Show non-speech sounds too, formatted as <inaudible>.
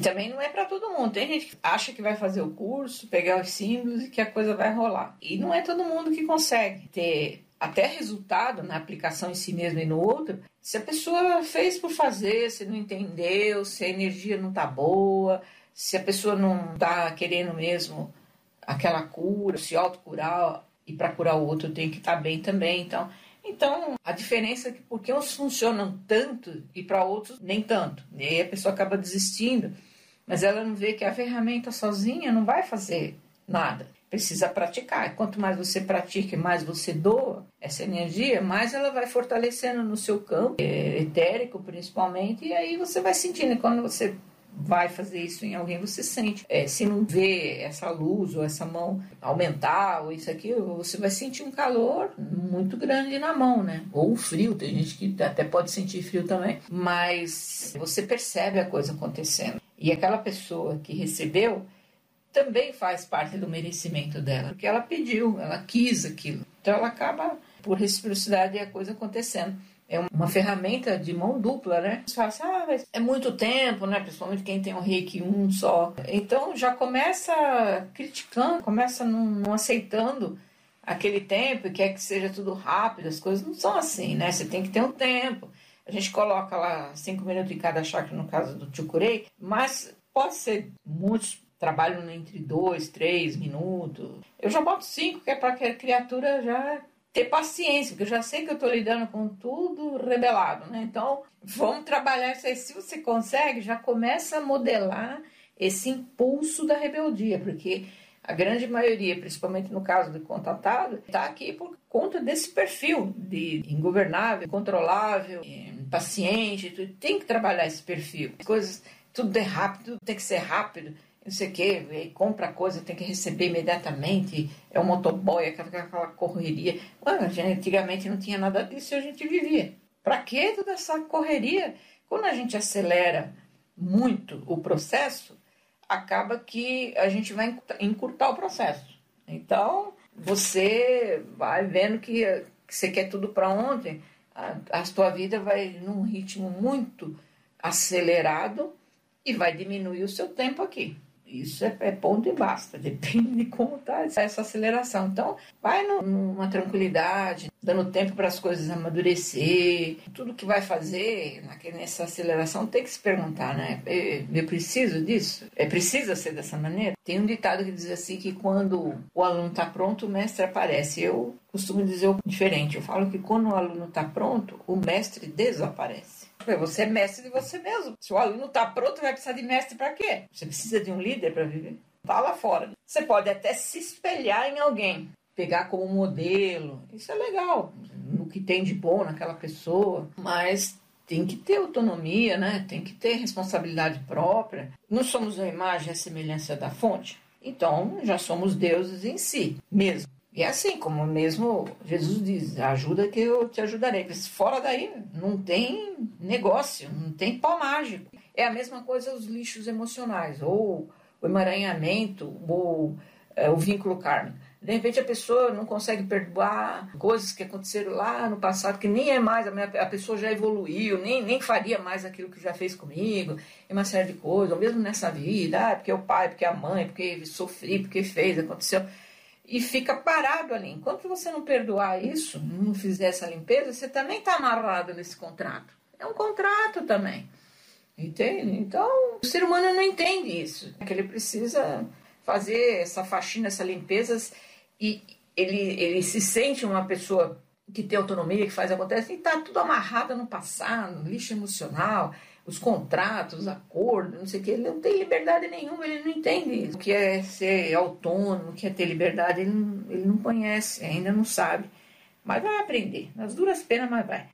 também não é para todo mundo. Tem gente que acha que vai fazer o curso, pegar os símbolos e que a coisa vai rolar. E não é todo mundo que consegue ter até resultado na aplicação em si mesmo e no outro, se a pessoa fez por fazer, se não entendeu, se a energia não tá boa, se a pessoa não tá querendo mesmo aquela cura, se autocurar e para curar o outro tem que estar tá bem também. Então, então a diferença é que porque uns funcionam tanto e para outros nem tanto. E aí a pessoa acaba desistindo, mas ela não vê que a ferramenta sozinha não vai fazer nada precisa praticar. Quanto mais você pratica e mais você doa essa energia, mais ela vai fortalecendo no seu campo, é, etérico principalmente, e aí você vai sentindo. quando você vai fazer isso em alguém, você sente. É, se não vê essa luz ou essa mão aumentar ou isso aqui, você vai sentir um calor muito grande na mão, né? Ou frio, tem gente que até pode sentir frio também, mas você percebe a coisa acontecendo. E aquela pessoa que recebeu, também faz parte do merecimento dela, porque ela pediu, ela quis aquilo. Então ela acaba, por reciprocidade, a coisa acontecendo. É uma ferramenta de mão dupla, né? Você fala assim, ah, mas é muito tempo, né? Principalmente quem tem um reiki um só. Então já começa criticando, começa não, não aceitando aquele tempo e quer que seja tudo rápido. As coisas não são assim, né? Você tem que ter um tempo. A gente coloca lá cinco minutos em cada chakra, no caso do Chukurei, mas pode ser muitos trabalho entre dois, três minutos. Eu já boto cinco, que é para que a criatura já ter paciência, porque eu já sei que eu estou lidando com tudo rebelado, né? Então, vamos trabalhar isso aí. Se você consegue, já começa a modelar esse impulso da rebeldia, porque a grande maioria, principalmente no caso do contatado, está aqui por conta desse perfil de ingovernável, impaciente. Tem que trabalhar esse perfil. Coisas, tudo é rápido, tem que ser rápido não sei o quê, compra coisa, tem que receber imediatamente, é um motoboy, aquela, aquela correria. Mano, antigamente não tinha nada disso e a gente vivia. Para que toda essa correria? Quando a gente acelera muito o processo, acaba que a gente vai encurtar o processo. Então, você vai vendo que, que você quer tudo para ontem, a, a sua vida vai num ritmo muito acelerado e vai diminuir o seu tempo aqui. Isso é, é, ponto e basta, <laughs> depende de como está essa aceleração. Então, vai numa tranquilidade, dando tempo para as coisas amadurecer. Tudo que vai fazer nessa aceleração tem que se perguntar, né? Eu preciso disso? É precisa ser dessa maneira? Tem um ditado que diz assim que quando o aluno está pronto, o mestre aparece. Eu costumo dizer diferente. Eu falo que quando o aluno está pronto, o mestre desaparece. Você é mestre de você mesmo. Se o aluno está pronto, vai precisar de mestre para quê? Você precisa de um líder para viver. Tá lá fora. Você pode até se espelhar em alguém, pegar como modelo. Isso é legal, no que tem de bom naquela pessoa, mas tem que ter autonomia, né? Tem que ter responsabilidade própria. Não somos a imagem e a semelhança da fonte. Então, já somos deuses em si mesmo. E é assim, como mesmo Jesus diz, ajuda que eu te ajudarei. Mas fora daí não tem negócio, não tem pau mágico. É a mesma coisa os lixos emocionais, ou o emaranhamento, ou é, o vínculo kármico. De repente a pessoa não consegue perdoar coisas que aconteceram lá no passado, que nem é mais, a, minha, a pessoa já evoluiu, nem, nem faria mais aquilo que já fez comigo, e uma série de coisas, ou mesmo nessa vida, ah, porque é o pai, porque é a mãe, porque sofri, porque fez, aconteceu e fica parado ali. Enquanto você não perdoar isso, não fizer essa limpeza, você também está amarrado nesse contrato. É um contrato também. Entende? Então, o ser humano não entende isso. Que ele precisa fazer essa faxina, essa limpeza e ele, ele se sente uma pessoa que tem autonomia, que faz acontecer, e está tudo amarrado no passado, lixo emocional, os contratos, os acordos, não sei o que, ele não tem liberdade nenhuma, ele não entende o que é ser autônomo, o que é ter liberdade, ele não, ele não conhece, ainda não sabe. Mas vai aprender, nas duras penas, mas vai.